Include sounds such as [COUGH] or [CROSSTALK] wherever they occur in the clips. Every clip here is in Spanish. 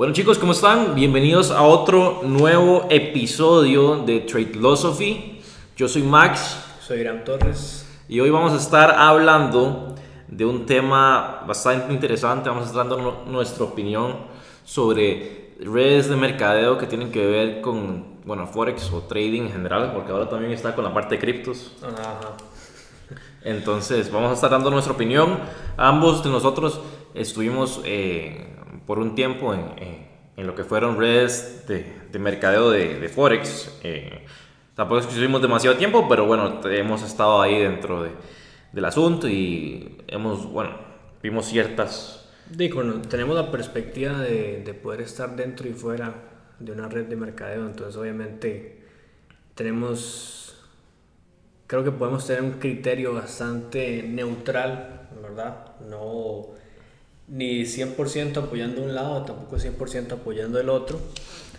Bueno chicos, ¿cómo están? Bienvenidos a otro nuevo episodio de Trade Philosophy. Yo soy Max. Soy Irán Torres. Y hoy vamos a estar hablando de un tema bastante interesante. Vamos a estar dando nuestra opinión sobre redes de mercadeo que tienen que ver con, bueno, Forex o trading en general, porque ahora también está con la parte de criptos. Ajá. Entonces, vamos a estar dando nuestra opinión. Ambos de nosotros estuvimos eh, por un tiempo en, en, lo que fueron redes de, de mercadeo de, de Forex. Eh, tampoco estuvimos demasiado tiempo, pero bueno, hemos estado ahí dentro de, del asunto y hemos, bueno, vimos ciertas... Digo, tenemos la perspectiva de, de poder estar dentro y fuera de una red de mercadeo, entonces obviamente tenemos, creo que podemos tener un criterio bastante neutral, ¿verdad? No ni 100% apoyando un lado, tampoco 100% apoyando el otro.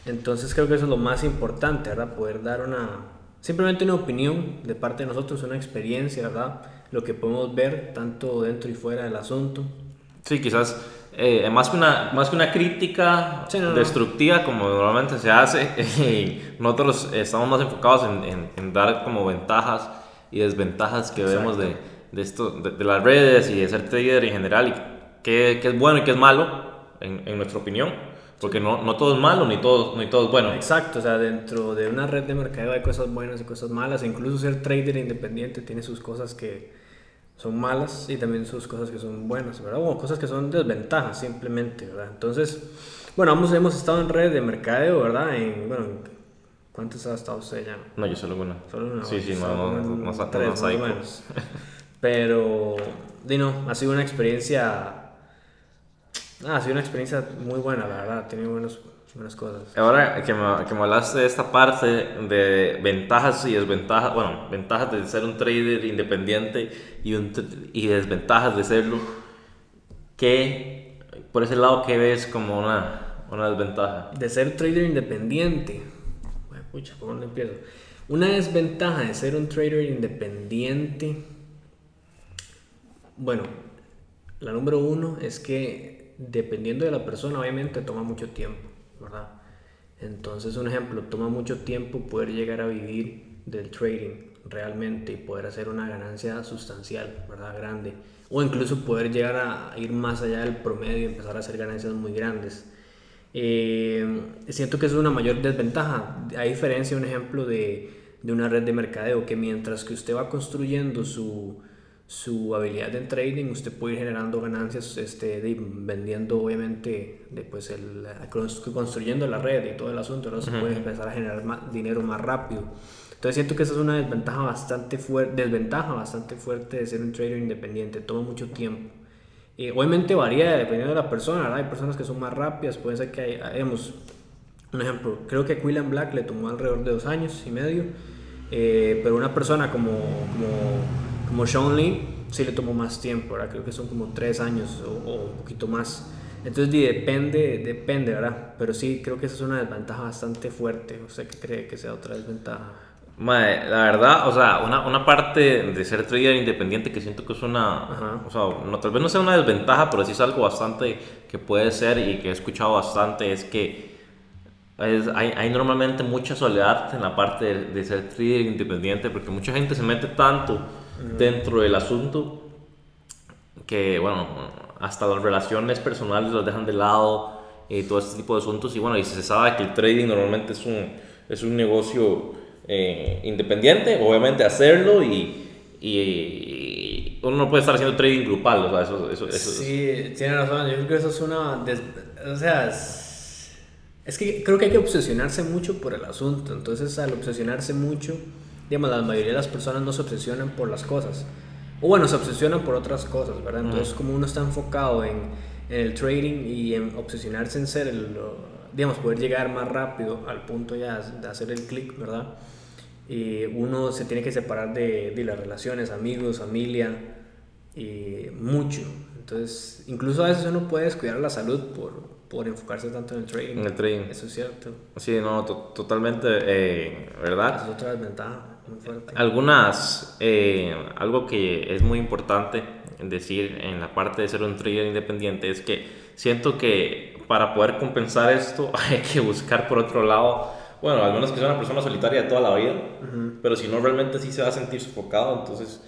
Entonces creo que eso es lo más importante, ¿verdad? Poder dar una, simplemente una opinión de parte de nosotros, una experiencia, ¿verdad? Lo que podemos ver tanto dentro y fuera del asunto. Sí, quizás eh, más, que una, más que una crítica destructiva como normalmente se hace, [LAUGHS] nosotros estamos más enfocados en, en, dar como ventajas y desventajas que vemos de, de, esto, de, de, las redes y de ser trader en general y qué, es bueno y qué es malo, en, en nuestra opinión. Porque no, no, todo es malo ni todo, ni todo es bueno. Exacto, o sea, dentro de una red de mercadeo hay cosas buenas y cosas malas. incluso ser trader independiente tiene sus cosas que son malas y también sus cosas que son buenas, ¿verdad? O cosas que son desventajas simplemente, ¿verdad? Entonces, bueno, ambos hemos estado en red de mercadeo, ¿verdad? En, bueno, ¿cuántos ha estado usted ya? No, yo solo una. Solo una. Sí, sí, no, no, no, no, tres, no, menos. Pero, Dino, ha sido una experiencia Ah, sido una experiencia muy buena, la verdad, ha tenido buenas cosas. Ahora que me, que me hablaste de esta parte de ventajas y desventajas, bueno, ventajas de ser un trader independiente y, un, y desventajas de serlo, ¿qué, por ese lado, qué ves como una, una desventaja? De ser trader independiente, bueno, pucha, ¿por dónde empiezo? Una desventaja de ser un trader independiente, bueno, la número uno es que dependiendo de la persona, obviamente toma mucho tiempo, ¿verdad? Entonces, un ejemplo, toma mucho tiempo poder llegar a vivir del trading realmente y poder hacer una ganancia sustancial, ¿verdad? Grande. O incluso poder llegar a ir más allá del promedio y empezar a hacer ganancias muy grandes. Eh, siento que es una mayor desventaja, a diferencia, un ejemplo de, de una red de mercadeo, que mientras que usted va construyendo su, su habilidad en trading, usted puede ir generando ganancias este, vendiendo obviamente, después el, construyendo la red y todo el asunto, ¿no? se puede empezar a generar más, dinero más rápido. Entonces siento que esa es una desventaja bastante, fuerte desventaja bastante fuerte de ser un trader independiente, toma mucho tiempo. y obviamente varía dependiendo de la persona, hay personas que son más rápidas, puede ser que hay, un ejemplo, creo que a William Black le tomó alrededor de dos años y medio, eh, pero una persona como, como como Sean Lee, sí le tomó más tiempo, ¿verdad? Creo que son como tres años o, un poquito más. Entonces, depende, depende, ¿verdad? Pero sí, creo que esa es una desventaja bastante fuerte. ¿Usted qué cree que sea otra desventaja? Madre, la verdad, o sea, una, una, parte de ser trader independiente que siento que es una, o sea, no, tal vez no sea una desventaja, pero sí es algo bastante que puede ser y que he escuchado bastante, es que hay, hay, normalmente mucha soledad en la parte de, de, ser trader independiente, porque mucha gente se mete tanto dentro del asunto que, bueno, hasta las relaciones personales las dejan de lado y todo este tipo de asuntos. Y bueno, y se sabe que el trading normalmente es un, es un negocio eh, independiente, obviamente hacerlo y, y, uno no puede estar haciendo trading grupal, o sea, eso, eso, eso Sí, tiene razón, yo creo que eso es una... O sea, es, es que creo que hay que obsesionarse mucho por el asunto, entonces al obsesionarse mucho digamos, la mayoría de las personas no se obsesionan por las cosas. O bueno, se obsesionan por otras cosas, ¿verdad? Entonces, como uno está enfocado en, en, el trading y en obsesionarse en ser el, digamos, poder llegar más rápido al punto ya de hacer el clic, ¿verdad? Y uno se tiene que separar de, de las relaciones, amigos, familia, y mucho. Entonces, incluso a veces uno puede descuidar la salud por, por enfocarse tanto en el trading. En el trading. Eso es cierto. Sí, no, totalmente, eh, ¿verdad? Es otra desventaja. Algunas, eh, algo que es muy importante decir en la parte de ser un trader independiente es que siento que para poder compensar esto [LAUGHS] hay que buscar por otro lado, bueno, al menos que sea una persona solitaria de toda la vida, pero si no realmente sí se va a sentir sofocado, entonces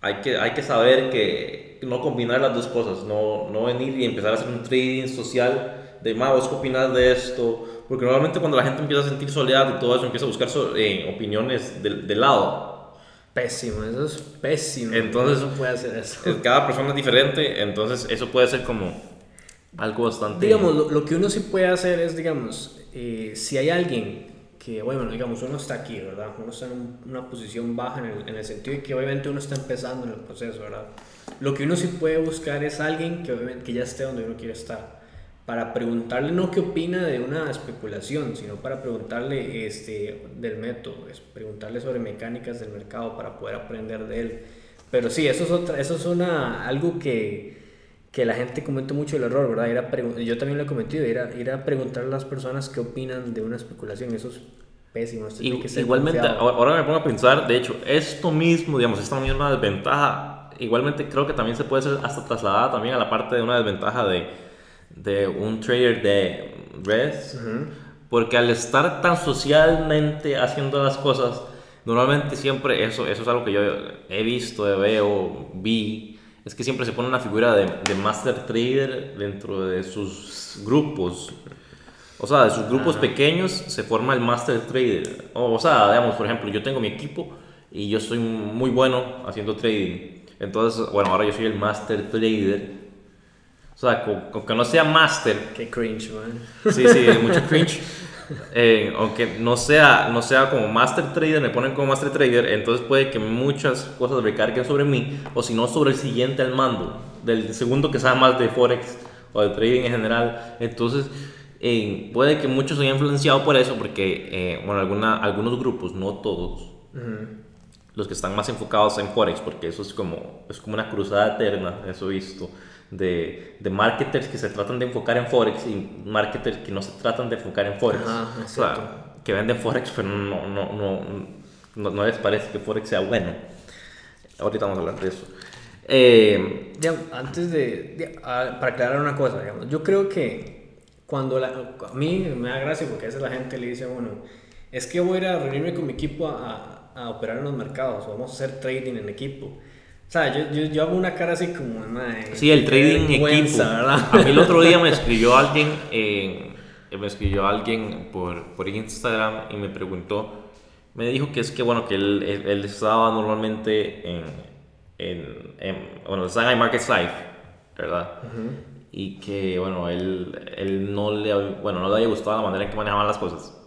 hay que, hay que saber que no combinar las dos cosas, no, no venir y empezar a hacer un trading social de, ma, vos qué opinas de esto, porque normalmente cuando la gente empieza a sentir soledad y todo eso, empieza a buscar eh, opiniones de, lado. Pésimo, eso es pésimo. Entonces, no puede hacer eso. Cada persona es diferente, entonces eso puede ser como algo bastante... Digamos, lo, que uno sí puede hacer es, digamos, eh, si hay alguien que, bueno, digamos, uno está aquí, ¿verdad? Uno está en una posición baja en el, en el, sentido de que obviamente uno está empezando en el proceso, ¿verdad? Lo que uno sí puede buscar es alguien que, obviamente, que ya esté donde uno quiere estar, para preguntarle no qué opina de una especulación, sino para preguntarle este, del método, es preguntarle sobre mecánicas del mercado para poder aprender de él. Pero sí, eso es, otra, eso es una, algo que que la gente comete mucho el error, ¿verdad? Ir a yo también lo he cometido, ir a, ir a preguntar a las personas qué opinan de una especulación, eso es pésimo. igualmente, ahora me pongo a pensar, de hecho, esto mismo, digamos, esta misma desventaja, igualmente creo que también se puede ser hasta trasladada también a la parte de una desventaja de, de un trader de res, porque al estar tan socialmente haciendo las cosas, normalmente siempre, eso, eso es algo que yo he visto, veo, vi, es que siempre se pone una figura de, de master trader dentro de sus grupos. O sea, de sus grupos pequeños se forma el master trader. O, sea, digamos, por ejemplo, yo tengo mi equipo y yo soy muy bueno haciendo trading. Entonces, bueno, ahora yo soy el master trader. O sea, aunque no sea master. Qué cringe, man. Sí, sí, mucho cringe. [LAUGHS] Eh, aunque no sea, no sea como master trader, me ponen como master trader, entonces puede que muchas cosas recarguen sobre mí, o si no sobre el siguiente al mando, del segundo que sabe más de Forex o de trading en general. Entonces, eh, puede que muchos se hayan influenciado por eso, porque, eh, bueno, alguna, algunos grupos, no todos, los que están más enfocados en Forex, porque eso es como, es como una cruzada eterna, eso visto de, de, marketers que se tratan de enfocar en Forex y marketers que no se tratan de enfocar en Forex. o sea, que venden Forex, pero no, no, no, no, les parece que Forex sea bueno. Ahorita vamos a hablar de eso. Eh, antes de, para aclarar una cosa, digamos, yo creo que cuando la, a mí me da gracia porque a veces la gente le dice, bueno, es que voy a ir a reunirme con mi equipo a, a, operar en los mercados, vamos a hacer trading en equipo. O sea, yo, yo, yo, hago una cara así como... sí, el trading equipo. ¿verdad? A mí el otro día me [LAUGHS] escribió alguien, eh, me escribió alguien por, por Instagram y me preguntó, me dijo que es que, bueno, que él, él, estaba normalmente en, en, en, bueno, estaba en Market Life, ¿verdad? Y que, bueno, él, él no, le, bueno, no le había gustado la manera en que manejaban las cosas,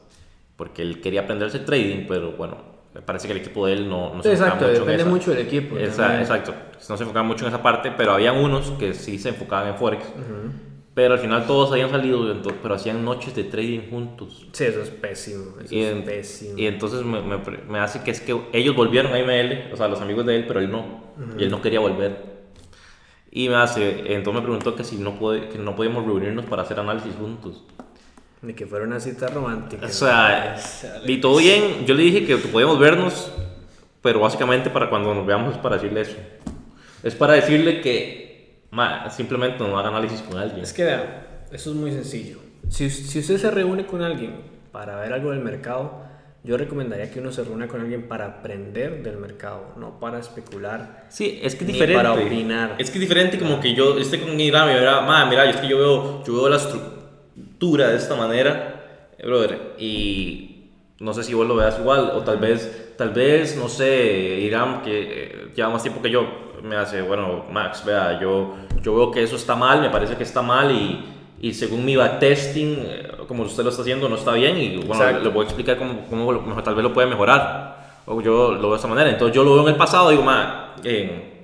porque él quería aprenderse trading, pero bueno, parece que el equipo de él no, no se enfocaba mucho depende en esa. mucho del equipo. exacto, no se enfocaba mucho en esa parte, pero había unos que sí se enfocaban en Forex. Pero al final todos habían salido, pero hacían noches de trading juntos. Sí, eso es pésimo. Eso y, es pésimo. y entonces me, me, me, hace que es que ellos volvieron a ML, o sea, los amigos de él, pero él no. Y él no quería volver. Y me hace, entonces me preguntó que si no, puede, que no podíamos reunirnos para hacer análisis juntos. Ni que fuera una cita romántica. O sea, y todo bien. Yo le dije que podíamos vernos, pero básicamente para cuando nos veamos es para decirle eso. Es para decirle que simplemente no haga análisis con alguien. Es que vea, eso es muy sencillo. Si, si usted se reúne con alguien para ver algo del mercado, yo recomendaría que uno se reúna con alguien para aprender del mercado, no para especular. Sí, es que es diferente. Para opinar. Es que es diferente como que yo esté con mi mira, mira, es que yo veo, yo veo la estructura de esta manera, eh, brother, y no sé si vos lo veas igual, o tal vez, tal vez, no sé, Irán, que eh, lleva más tiempo que yo, me hace, bueno, Max, vea, yo, yo veo que eso está mal, me parece que está mal, y, y según mi backtesting, eh, como usted lo está haciendo, no está bien, y bueno, le voy a explicar cómo, cómo tal vez lo puede mejorar, o yo lo veo de esta manera, entonces yo lo veo en el pasado, digo, Max,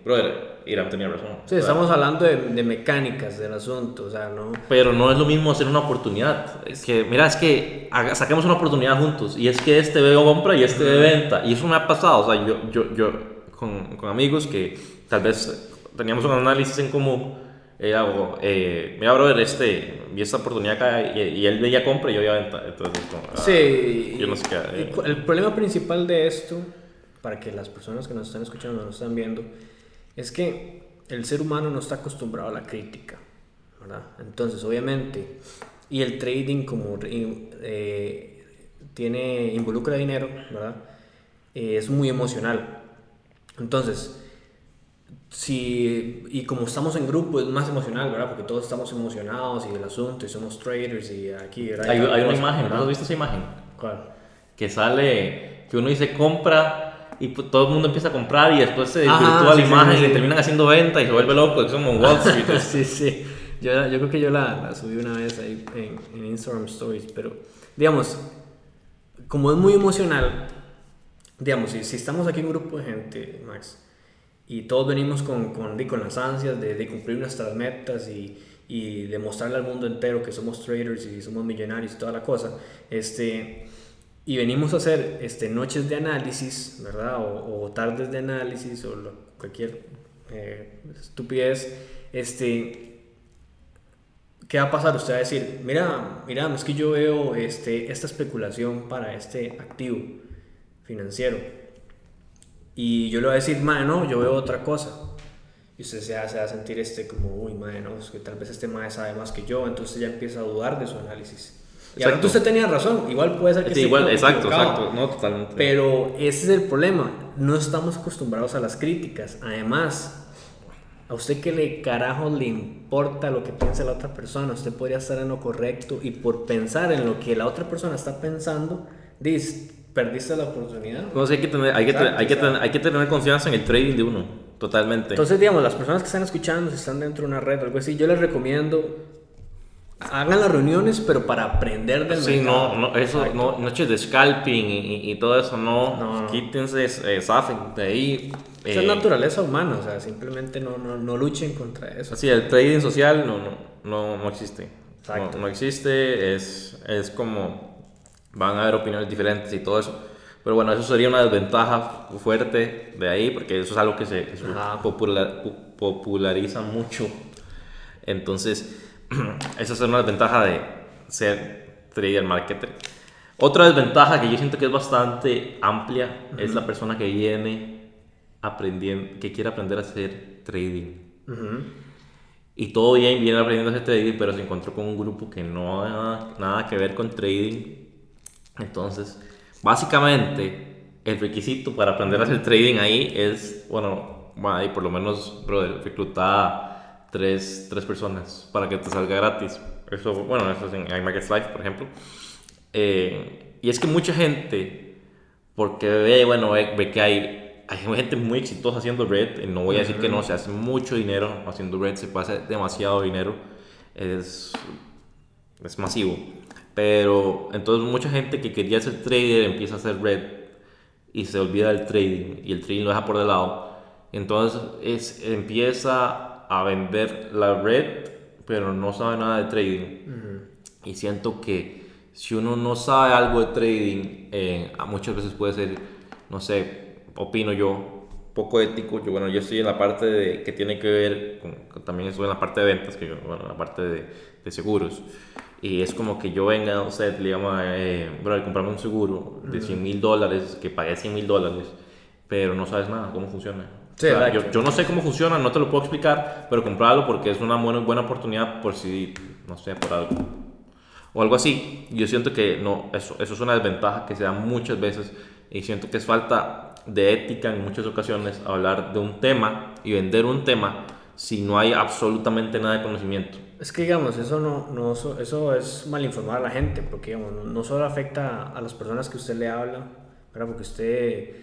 brother, Irán tenía razón. Sí, estamos hablando de, de, mecánicas del asunto, o sea, ¿no? Pero no es lo mismo hacer una oportunidad. Es que, mira, es que saquemos una oportunidad juntos. Y es que este veo compra y este ve venta. Y eso me ha pasado, o sea, yo, yo, yo con, con amigos que tal vez teníamos un análisis en común. Era eh, mira, brother, este, vi esta oportunidad acá y, él veía compra y yo veía venta. Entonces, ah, sí, yo no sé qué. Eh. El problema principal de esto, para que las personas que nos están escuchando nos están viendo, es que el ser humano no está acostumbrado a la crítica, ¿verdad? Entonces, obviamente, y el trading como eh, tiene, involucra dinero, ¿verdad? Eh, es muy emocional. Entonces, si, y como estamos en grupo es más emocional, ¿verdad? Porque todos estamos emocionados y el asunto y somos traders y aquí... Hay, hay, una imagen, ¿no has visto esa imagen? ¿Cuál? Que sale, que uno dice compra y pues todo el mundo empieza a comprar y después se desvirtúa la imagen y terminan haciendo venta y se vuelve loco, es como Wall Street. [LAUGHS] sí, sí. Yo, yo, creo que yo la, la subí una vez ahí en, en Instagram Stories, pero digamos, como es muy emocional, digamos, si, si estamos aquí en un grupo de gente, Max, y todos venimos con, con, con las ansias de, de, cumplir nuestras metas y, y demostrarle al mundo entero que somos traders y somos millonarios y toda la cosa, este, y venimos a hacer este, noches de análisis, ¿verdad? O, o tardes de análisis o cualquier eh, estupidez, este, ¿qué va a pasar? Usted va a decir, mira, mira, es que yo veo este, esta especulación para este activo financiero y yo le voy a decir, madre, no, yo veo otra cosa. Y usted se hace a sentir este como, uy, madre, no, es que tal vez este madre sabe más que yo, entonces ya empieza a dudar de su análisis. Y ahora usted tenía razón, igual puede ser que sí. igual, exacto, exacto, no, totalmente. Pero ese es el problema, no estamos acostumbrados a las críticas. Además, a usted que le carajo le importa lo que piensa la otra persona, usted podría estar en lo correcto y por pensar en lo que la otra persona está pensando, dice perdiste la oportunidad. No, hay que tener, hay que, hay, que tener, hay que tener confianza en el trading de uno, totalmente. Entonces, digamos, las personas que están escuchando, si están dentro de una red o algo así, yo les recomiendo hagan las reuniones, pero para aprender del sí, no, no, eso, no, noches de scalping y, y, todo eso, no, no, quítense, eh, de ahí. Esa es eh, naturaleza humana, o sea, simplemente no, no, no luchen contra eso. Sí, el trading social no, no, no, no existe. Exacto. No, existe, es, es como van a haber opiniones diferentes y todo eso. Pero bueno, eso sería una desventaja fuerte de ahí, porque eso es algo que se, populariza mucho. Entonces, [CLEARS THROAT] esa es una desventaja de ser trader marketer. Otra desventaja que yo siento que es bastante amplia es la persona que viene aprendiendo, que quiere aprender a hacer trading. Y todo bien, viene aprendiendo a hacer trading, pero se encontró con un grupo que no ha nada que ver con trading entonces, básicamente, el requisito para aprender a hacer trading ahí es, bueno, por lo menos, brother, recluta tres, tres personas para que te salga gratis. Eso, bueno, eso es en iMarkets Live, por ejemplo. Eh, y es que mucha gente, porque ve, bueno, ve, que hay, hay [LAUGHS] gente muy exitosa haciendo red, no voy a decir que no, se hace mucho dinero haciendo red, se puede hacer demasiado dinero, es, es masivo. Pero entonces mucha gente que quería ser trader empieza a hacer red y se olvida del trading y el trading lo deja por de lado. Entonces es, empieza a vender la red, pero no sabe nada de trading. Y siento que si uno no sabe algo de trading, eh, muchas veces puede ser, no sé, opino yo, poco ético. Yo, bueno, yo estoy en la parte de, que tiene que ver, con, también estoy en la parte de ventas, que bueno, en la parte de, de seguros. Y es como que yo venga a usted, le llama, eh, bro, comprarme un seguro de 100 mil dólares, que pagué 100 mil dólares, pero no sabes nada, cómo funciona. Sí, yo, yo, no sé cómo funciona, no te lo puedo explicar, pero comprarlo porque es una buena, buena oportunidad por si, no sé, por algo. O algo así. Yo siento que no, eso, eso es una desventaja que se da muchas veces y siento que es falta de ética en muchas ocasiones hablar de un tema y vender un tema si no hay absolutamente nada de conocimiento. Es que digamos, eso no, no eso es mal informar a la gente, porque digamos, no, solo afecta a las personas que usted le habla, ¿verdad? porque usted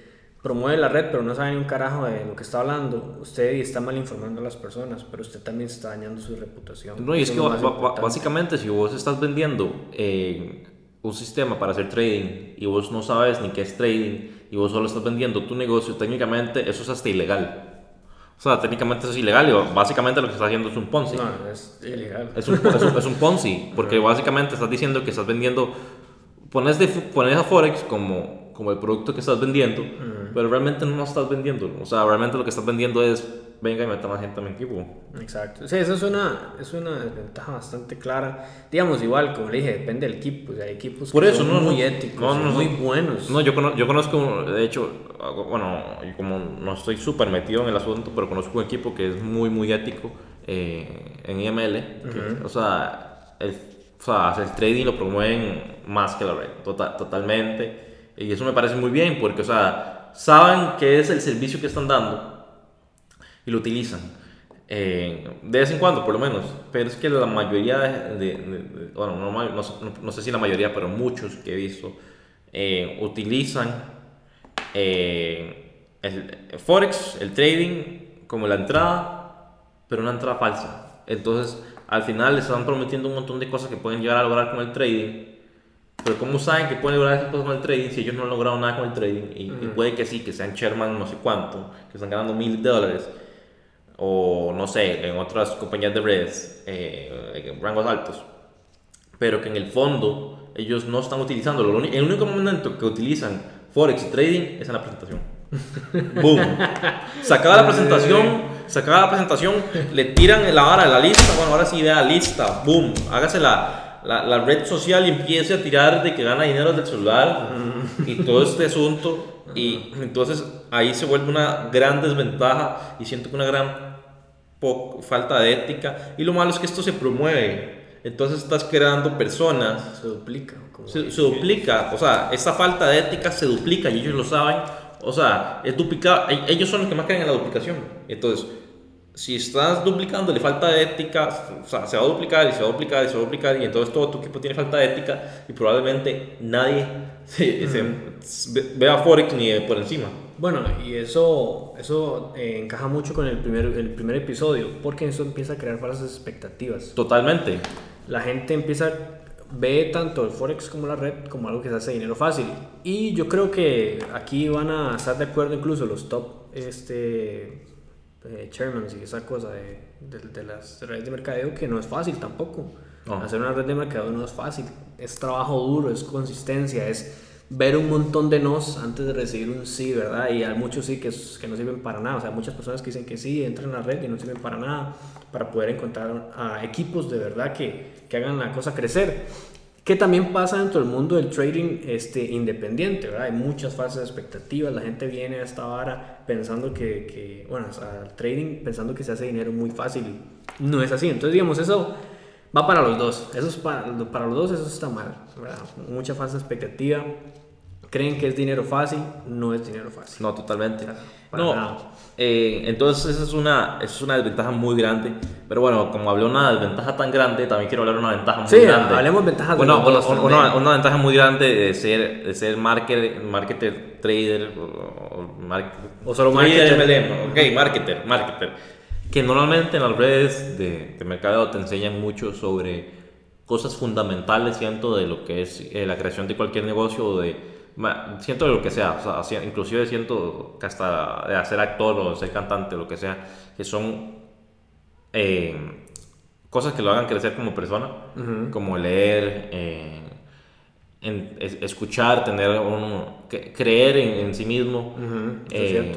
promueve la red, pero no sabe ni un carajo de lo que está hablando. Usted está mal informando a las personas, pero usted también está dañando su reputación. No, y es que básicamente si vos estás vendiendo eh, un sistema para hacer trading y vos no sabes ni qué es trading y vos solo estás vendiendo tu negocio, técnicamente eso es hasta ilegal. O sea, técnicamente eso es ilegal y básicamente lo que está haciendo es un Ponzi. No, es ilegal. Es un, es un, Ponzi, [LAUGHS] porque básicamente estás diciendo que estás vendiendo, pones, de, pones a Forex como, como el producto que estás vendiendo, pero realmente no estás vendiendo. O sea, realmente lo que estás vendiendo es venga y meta más gente a mi equipo. Exacto. Sí, eso es una, es una desventaja bastante clara. Digamos, igual, como le dije, depende del equipo. O sea, hay equipos Por eso, no, muy éticos, muy buenos. No, yo, conozco, yo conozco, de hecho, bueno, como no estoy súper metido en el asunto, pero conozco un equipo que es muy, muy ético eh, en IML. o, sea, el, o sea, el trading lo promueven más que la red, tota-, totalmente. Y eso me parece muy bien porque, o sea, saben que es el servicio que están dando y lo utilizan. Eh, de vez en cuando, por lo menos. Pero es que la mayoría de, bueno, no, no, sé si la mayoría, pero muchos que he visto, eh, utilizan eh, el Forex, el trading, como la entrada, pero una entrada falsa. Entonces, al final les están prometiendo un montón de cosas que pueden llegar a lograr con el trading. Pero ¿cómo saben que pueden lograr esas cosas con el trading si ellos no han logrado nada con el trading? Y, y puede que sí, que sean Sherman no sé cuánto, que están ganando mil dólares o no sé, en otras compañías de redes, eh, en rangos altos, pero que en el fondo ellos no están utilizando. El único momento que utilizan Forex Trading es en la presentación. [LAUGHS] Boom. Sacaba la presentación, sacaba la presentación, le tiran la vara de la lista. Bueno, ahora sí vea lista. Boom. Hágase la, la, red social y empiece a tirar de que gana dinero del celular y todo este asunto. Y entonces ahí se vuelve una gran desventaja y siento que una gran falta de ética. Y lo malo es que esto se promueve. Entonces estás creando personas. Se duplica. Se, duplica. O sea, esa falta de ética se duplica y ellos lo saben. O sea, es duplicado. Ellos son los que más creen en la duplicación. Entonces, si estás duplicando, le falta de ética, o sea, se va a duplicar y se va a duplicar y se va a duplicar y entonces todo tu equipo tiene falta de ética y probablemente nadie [LAUGHS] se, vea Forex ni por encima. Bueno, y eso, eso eh, encaja mucho con el primer, el primer episodio, porque eso empieza a crear falsas expectativas. Totalmente. La gente empieza, ve tanto el Forex como la red como algo que se hace dinero fácil. Y yo creo que aquí van a estar de acuerdo incluso los top este, eh, chairmans y esa cosa de, de, las redes de mercadeo, que no es fácil tampoco. Hacer una red de mercadeo no es fácil. Es trabajo duro, es consistencia, es ver un montón de nos antes de recibir un sí, ¿verdad? Y hay muchos sí que, que no sirven para nada. O sea, muchas personas que dicen que sí, entran en la red y no sirven para nada para poder encontrar a equipos de verdad que, que hagan la cosa crecer. Que también pasa dentro del mundo del trading este, independiente, ¿verdad? Hay muchas falsas expectativas. La gente viene a esta vara pensando que, que bueno, al trading pensando que se hace dinero muy fácil. No es así. Entonces, digamos, eso va para los dos. Eso es para, para los dos, eso está mal, ¿verdad? Mucha falsa expectativa creen que es dinero fácil, no es dinero fácil. No, totalmente. no, eh, entonces esa es, una, es una desventaja muy grande. Pero bueno, como hablé de una desventaja tan grande, también quiero hablar de una ventaja muy grande. Sí, hablemos de ventajas bueno, una, una, ventaja muy grande de ser, de ser marketer, marketer trader o, o solo marketer. Ok, marketer, marketer. Que normalmente en las redes de, de mercado te enseñan mucho sobre cosas fundamentales, siento, de lo que es eh, la creación de cualquier negocio o de siento lo que sea, o sea, inclusive siento que hasta de hacer actor o ser cantante, lo que sea, que son eh, cosas que lo hagan crecer como persona, como leer, eh, escuchar, tener uno, creer en, sí mismo. Eh,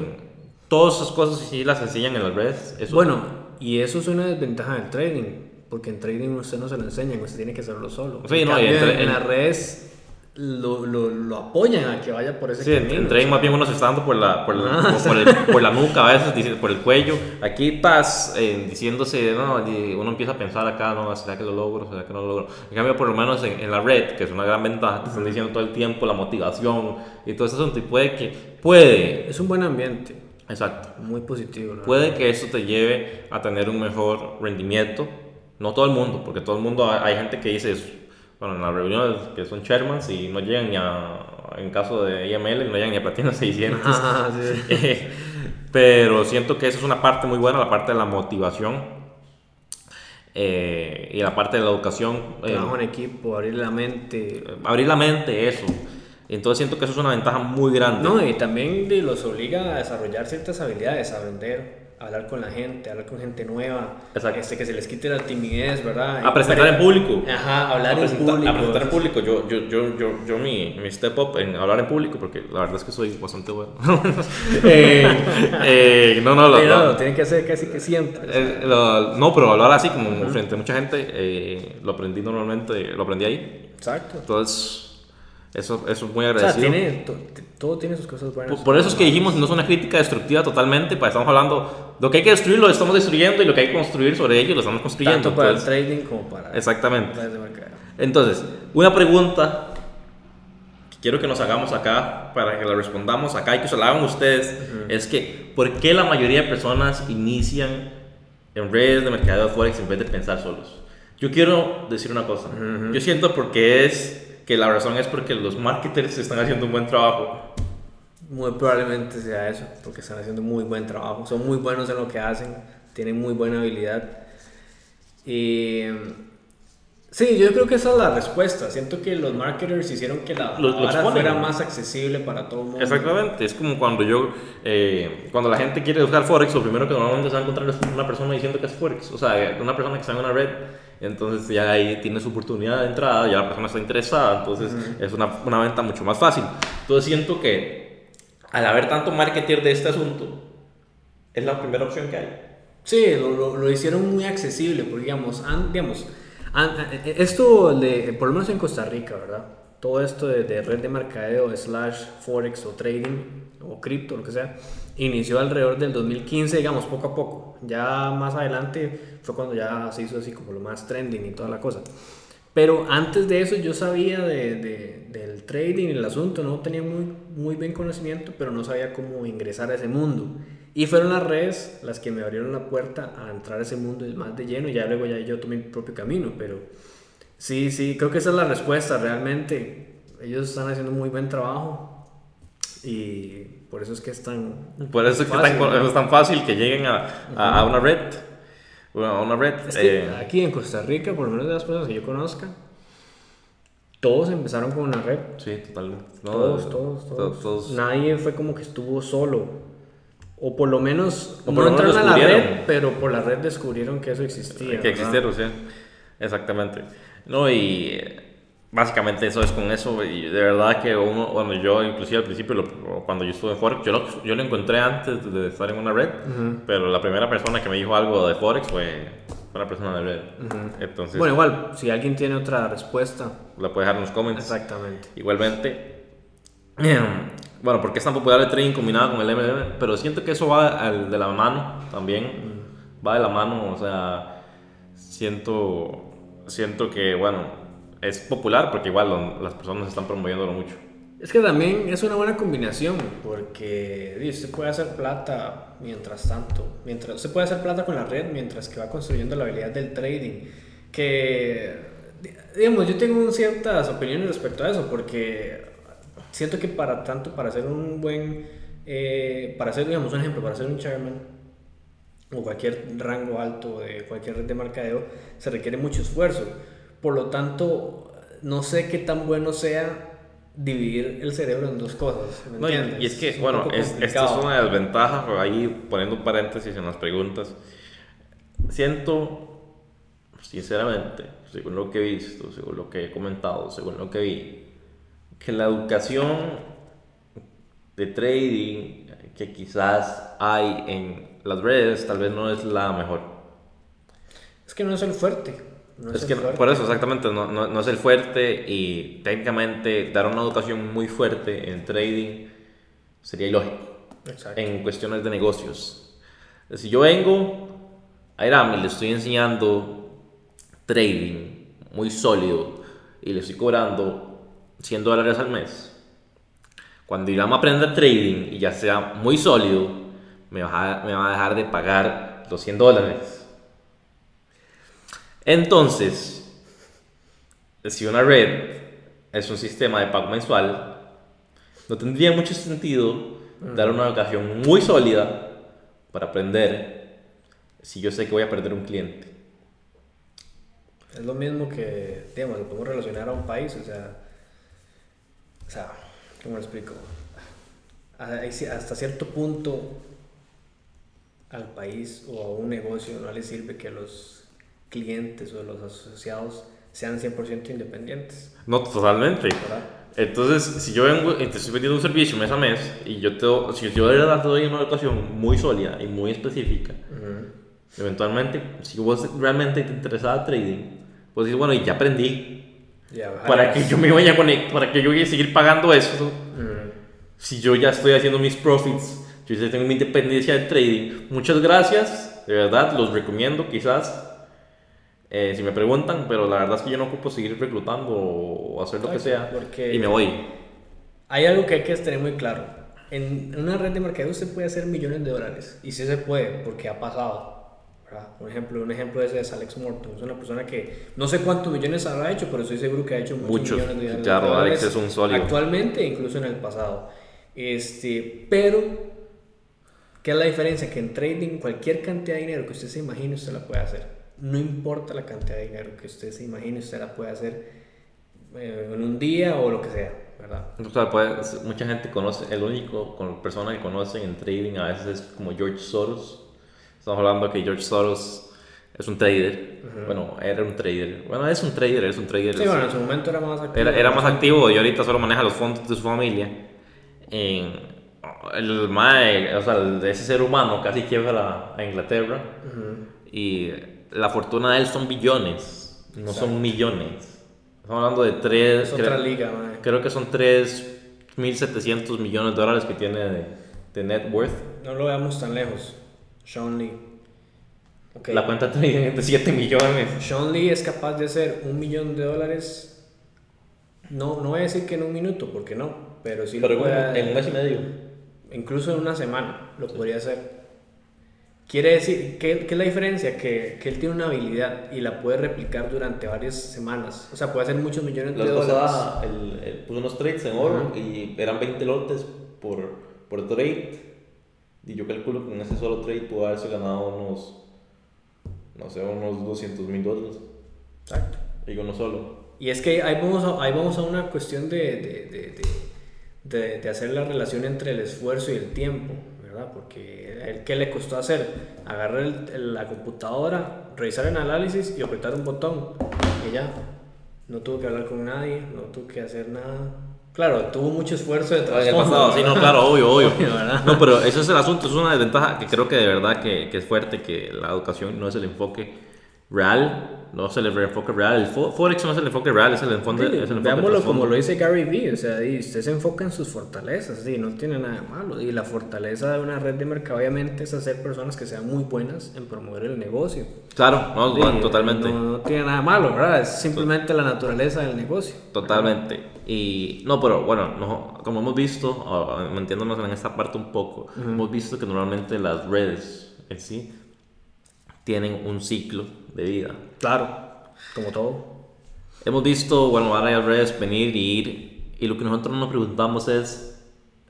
todas esas cosas sí las enseñan en las redes. Eso bueno, y eso es una desventaja del trading, porque en trading usted no se lo enseña, usted tiene que hacerlo solo. Sí, no, en las redes lo, lo, lo, apoyan a que vaya por ese sí, camino. En trading más bien uno se está dando por la, por, ah, por, el, por, la nuca a veces, por el cuello. Aquí estás eh, diciéndose, no, uno empieza a pensar acá, no, ¿será que lo logro? ¿Será que no lo logro? En cambio, por lo menos en, en la red, que es una gran ventaja, te están diciendo todo el tiempo la motivación y todo eso, y puede que, puede. Es un buen ambiente. Exacto. Muy positivo. Puede que eso te lleve a tener un mejor rendimiento. No todo el mundo, porque todo el mundo, hay gente que dice eso bueno, en las reuniones que son chairmans y no llegan ni a, en caso de IML, no llegan ni a Platino [LAUGHS] 600. [LAUGHS] Ah, [LAUGHS] pero siento que esa es una parte muy buena, la parte de la motivación eh, y la parte de la educación. Eh, Trabajo en equipo, abrir la mente. Abrir la mente, eso. Entonces siento que eso es una ventaja muy grande. No, y también los obliga a desarrollar ciertas habilidades, a vender hablar con la gente, hablar con gente nueva, este, que se les quite la timidez, ¿verdad? A presentar en público. Ajá, hablar en público. A presentar en público. Yo, yo, yo, yo, yo mi, mi, step up en hablar en público, porque la verdad es que soy bastante bueno. [LAUGHS] eh, eh, no, no, lo, no, tienen que hacer casi que siempre. Eh, no, pero hablar así como frente a mucha gente, lo aprendí normalmente, lo aprendí ahí. Exacto. Entonces... Eso, eso es muy agradecido. O sea, tiene, todo tiene sus cosas buenas. Por, eso es que dijimos, no es una crítica destructiva totalmente, pues estamos hablando, lo que hay que destruir lo estamos destruyendo y lo que hay que construir sobre ello lo estamos construyendo. Tanto para el trading como para... Exactamente. Entonces, una pregunta que quiero que nos hagamos acá, para que la respondamos acá y que se la hagan ustedes, es que, ¿por qué la mayoría de personas inician en redes de mercado de Forex en vez de pensar solos? Yo quiero decir una cosa. Yo siento porque es que la razón es porque los marketers están haciendo un buen trabajo. Muy probablemente sea eso, porque están haciendo muy buen trabajo, son muy buenos en lo que hacen, tienen muy buena habilidad. Y sí, yo creo que esa es la respuesta. Siento que los marketers hicieron que la hora fuera más accesible para todo el mundo. Exactamente, es como cuando yo, eh, cuando la gente quiere buscar Forex, lo primero que normalmente se va a encontrar es una persona diciendo que es Forex, o sea, una persona que está en una red entonces ya ahí tiene su oportunidad de entrada, ya la persona está interesada, entonces es una, una, venta mucho más fácil. Entonces siento que al haber tanto marketer de este asunto, es la primera opción que hay. Sí, lo, lo, hicieron muy accesible, porque digamos, digamos e, esto de, por lo menos en Costa Rica, ¿verdad? Todo esto de, de red de mercadeo, slash, forex o trading, o cripto, lo que sea, inició alrededor del 2015, digamos, poco a poco. Ya más adelante fue cuando ya se hizo así como lo más trending y toda la cosa. Pero antes de eso yo sabía de, del trading y el asunto, no tenía muy, muy bien conocimiento, pero no sabía cómo ingresar a ese mundo. Y fueron las redes las que me abrieron la puerta a entrar a ese mundo más de lleno. Ya luego ya yo tomé mi propio camino, pero sí, sí, creo que esa es la respuesta realmente. Ellos están haciendo muy buen trabajo y por eso es que es tan Por eso es, que es tan fácil que lleguen a, a, una red. A una red. Eh, aquí en Costa Rica, por lo menos de las personas que yo conozca, todos empezaron con una red. Sí, totalmente. todos, todos, todos, Nadie fue como que estuvo solo. O por lo menos no entraron a la red, pero por la red descubrieron que eso existía. Que existieron, sí. Exactamente. No, y básicamente eso es con eso y de verdad que uno, bueno, yo inclusive al principio, cuando yo estuve en Forex, yo lo, yo lo encontré antes de estar en una red, pero la primera persona que me dijo algo de Forex fue una persona de red. Entonces, bueno, igual, si alguien tiene otra respuesta, la puede dejar en los comments. Exactamente. Igualmente, [CLEARS THROAT] bueno, porque es tan popular el trading combinado con el MLM, pero siento que eso va de la mano también, va de la mano, o sea, siento, siento que, bueno, es popular porque igual las personas están promoviéndolo mucho. Es que también es una buena combinación porque se puede hacer plata mientras tanto, mientras se puede hacer plata con la red mientras que va construyendo la habilidad del trading. Que, digamos, yo tengo ciertas opiniones respecto a eso porque siento que para tanto, para hacer un buen, eh, para hacer, digamos, un ejemplo, para ser un chairman o cualquier rango alto de cualquier red de mercadeo, se requiere mucho esfuerzo por lo tanto, no sé qué tan bueno sea dividir el cerebro en dos cosas. y es que, bueno, es, esta es una desventaja, ahí poniendo paréntesis en las preguntas. Siento, sinceramente, según lo que he visto, según lo que he comentado, según lo que vi, que la educación de trading que quizás hay en las redes tal vez no es la mejor. Es que no es el fuerte es, que por eso exactamente no, no, es el fuerte y técnicamente dar una educación muy fuerte en trading sería ilógico en cuestiones de negocios. Si yo vengo a Irán y le estoy enseñando trading muy sólido y le estoy cobrando 100 dólares al mes, cuando Irán aprenda trading y ya sea muy sólido, me va a, me va a dejar de pagar los 100 dólares. Entonces, si una red es un sistema de pago mensual, no tendría mucho sentido dar una educación muy sólida para aprender si yo sé que voy a perder un cliente. Es lo mismo que, digamos, lo podemos relacionar a un país, o sea, sea, ¿cómo lo explico? Hasta cierto punto al país o a un negocio no le sirve que los clientes o los asociados sean 100% independientes. No, totalmente. Entonces, si yo vengo y te estoy vendiendo un servicio mes a mes y yo te, si yo de verdad te doy una educación muy sólida y muy específica, eventualmente, si vos realmente te interesaba trading, pues decir, bueno, y ya aprendí. Para que yo me vaya a conectar, para que yo vaya a seguir pagando eso. Si yo ya estoy haciendo mis profits, yo ya tengo mi independencia de trading. Muchas gracias, de verdad, los recomiendo quizás. Eh, si me preguntan, pero la verdad es que yo no ocupo seguir reclutando o hacer lo que sea. y me voy. Hay algo que hay que tener muy claro. En una red de mercado usted puede hacer millones de dólares. Y sí se puede, porque ha pasado. Por ejemplo, un ejemplo ese es Alex Morton. Es una persona que no sé cuántos millones habrá hecho, pero estoy seguro que ha hecho muchos, millones de dólares. Claro, Alex es un sólido. Actualmente, incluso en el pasado. Este, pero, ¿qué es la diferencia? Que en trading cualquier cantidad de dinero que usted se imagine, usted la puede hacer. No importa la cantidad de dinero que usted se imagine, usted la puede hacer eh, en un día o lo que sea. ¿verdad? O sea, mucha gente conoce, el único con, persona que conocen en trading a veces es como George Soros. Estamos hablando que George Soros es un trader. Bueno, era un trader. Bueno, es un trader, es un trader. Sí, bueno, en su momento era más activo. Era, era más activo y ahorita solo maneja los fondos de su familia. En, el mae, o sea, ese ser humano casi quiebra a Inglaterra. Y la fortuna de él son billones, no son millones. Estamos hablando de 3. Es otra liga, Creo que son 3.700 millones de dólares que tiene de, de, net worth. No lo veamos tan lejos. Sean Lee. La cuenta tiene de 7 millones. Sean Lee es capaz de hacer un millón de dólares. No, no voy a decir que en un minuto, porque no. Pero sí pero en un mes y medio. Incluso en una semana lo podría hacer. Quiere decir, ¿qué, ¿qué, es la diferencia? Que, que, él tiene una habilidad y la puede replicar durante varias semanas. O sea, puede hacer muchos millones de dólares. él, puso unos trades en oro y eran 20 lotes por, por trade. Y yo calculo que en ese solo trade pudo haberse ganado unos, no sé, unos 200 mil dólares. Exacto. Digo, no solo. Y es que ahí vamos a, ahí vamos a una cuestión de, de, de, de hacer la relación entre el esfuerzo y el tiempo. Porque ¿qué le costó hacer? Agarrar la computadora, revisar el análisis y apretar un botón y ya. No tuvo que hablar con nadie, no tuvo que hacer nada. Claro, tuvo mucho esfuerzo de pasado, sí, no, claro, obvio, obvio. [LAUGHS] no, pero ese es el asunto, es una desventaja que creo que de verdad que, que es fuerte, que la educación no es el enfoque real no es el enfoque real. El Forex no es el enfoque real, es el enfoque, es el Veámoslo como lo dice Gary Vee, o sea, usted se enfoca en sus fortalezas, sí, no tiene nada de malo. Y la fortaleza de una red de mercado, obviamente, es hacer personas que sean muy buenas en promover el negocio. Claro, no, totalmente. No, tiene nada de malo, ¿verdad? Es simplemente la naturaleza del negocio. Totalmente. Y no, pero bueno, no, como hemos visto, metiéndonos en esta parte un poco, hemos visto que normalmente las redes en sí tienen un ciclo de vida. Claro, como todo. Hemos visto, bueno, varias redes venir y ir, y lo que nosotros nos preguntamos es,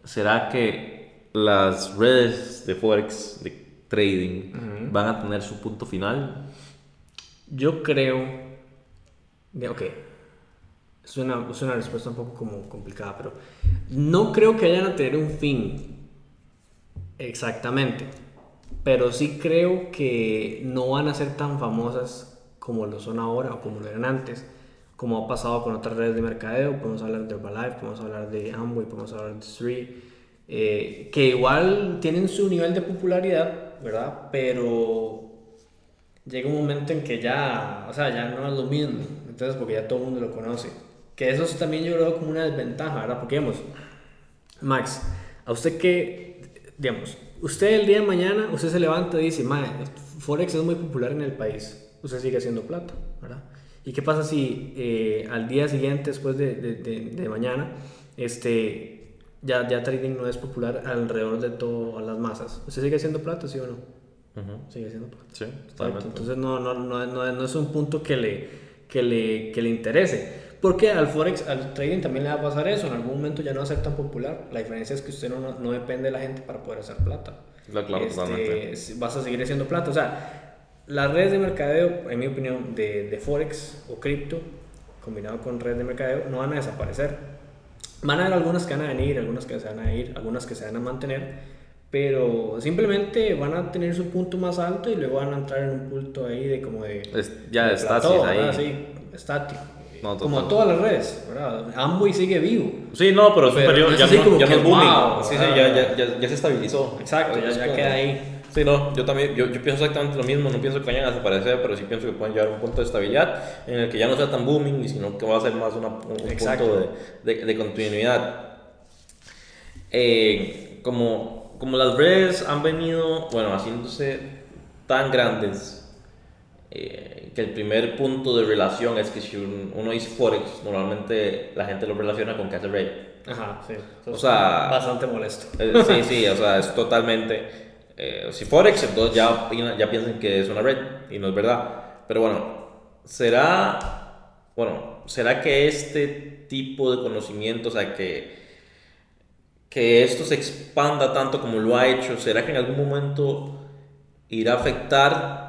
¿será que las redes de Forex, de trading, van a tener su punto final? Yo creo, ok, es una, es una respuesta un poco como complicada, pero no creo que vayan a tener un fin exactamente pero sí creo que no van a ser tan famosas como lo son ahora o como lo eran antes, como ha pasado con otras redes de mercadeo, podemos hablar de Herbalife, podemos hablar de Amway, podemos hablar de Street, eh, que igual tienen su nivel de popularidad, ¿verdad? Pero llega un momento en que ya, o sea, ya no es lo mismo, entonces porque ya todo el mundo lo conoce. Que eso también yo veo como una desventaja, ¿verdad? Porque, digamos, Max, a usted que, digamos, usted el día de mañana, usted se levanta y dice, Mae, Forex es muy popular en el país, usted sigue haciendo plata, ¿verdad? ¿Y qué pasa si eh, al día siguiente, después de, de, de, mañana, este, ya, ya trading no es popular alrededor de todas las masas? ¿Usted sigue haciendo plata, sí o no? Sigue haciendo plata. Sí, Entonces no, no, no, no, es un punto que le, que le, que le interese. Porque al Forex, al trading también le va a pasar eso. En algún momento ya no va a ser tan popular. La diferencia es que usted no, no depende de la gente para poder hacer plata. Claro, este, Vas a seguir haciendo plata. O sea, las redes de mercadeo, en mi opinión, de, de Forex o cripto, combinado con redes de mercadeo, no van a desaparecer. Van a haber algunas que van a venir, algunas que se van a ir, algunas que se van a mantener, pero simplemente van a tener su punto más alto y luego van a entrar en un punto ahí de como de... ya de estasis ahí. Sí, estático. Como todas las redes, ¿verdad? Amway sigue vivo. Sí, no, pero, pero ya, no, ya no es booming. sí, sí, ya, ya, ya, se estabilizó. Exacto, ya, ya queda ahí. Sí, no, yo también, yo, yo, pienso exactamente lo mismo, no pienso que vayan a desaparecer, pero sí pienso que pueden llegar a un punto de estabilidad en el que ya no sea tan booming, sino que va a ser más una, un, punto de, de, de continuidad. Eh, como, como las redes han venido, bueno, haciéndose tan grandes, eh, que el primer punto de relación es que si uno dice Forex, normalmente la gente lo relaciona con que hace rey. Ajá, sí. o sea, bastante molesto. Eh, sí, sí, o sea, es totalmente. Eh, si Forex, entonces ya, ya piensan que es una red y no es verdad. Pero bueno, será. Bueno, ¿será que este tipo de conocimiento, o sea, que, que esto se expanda tanto como lo ha hecho, será que en algún momento irá a afectar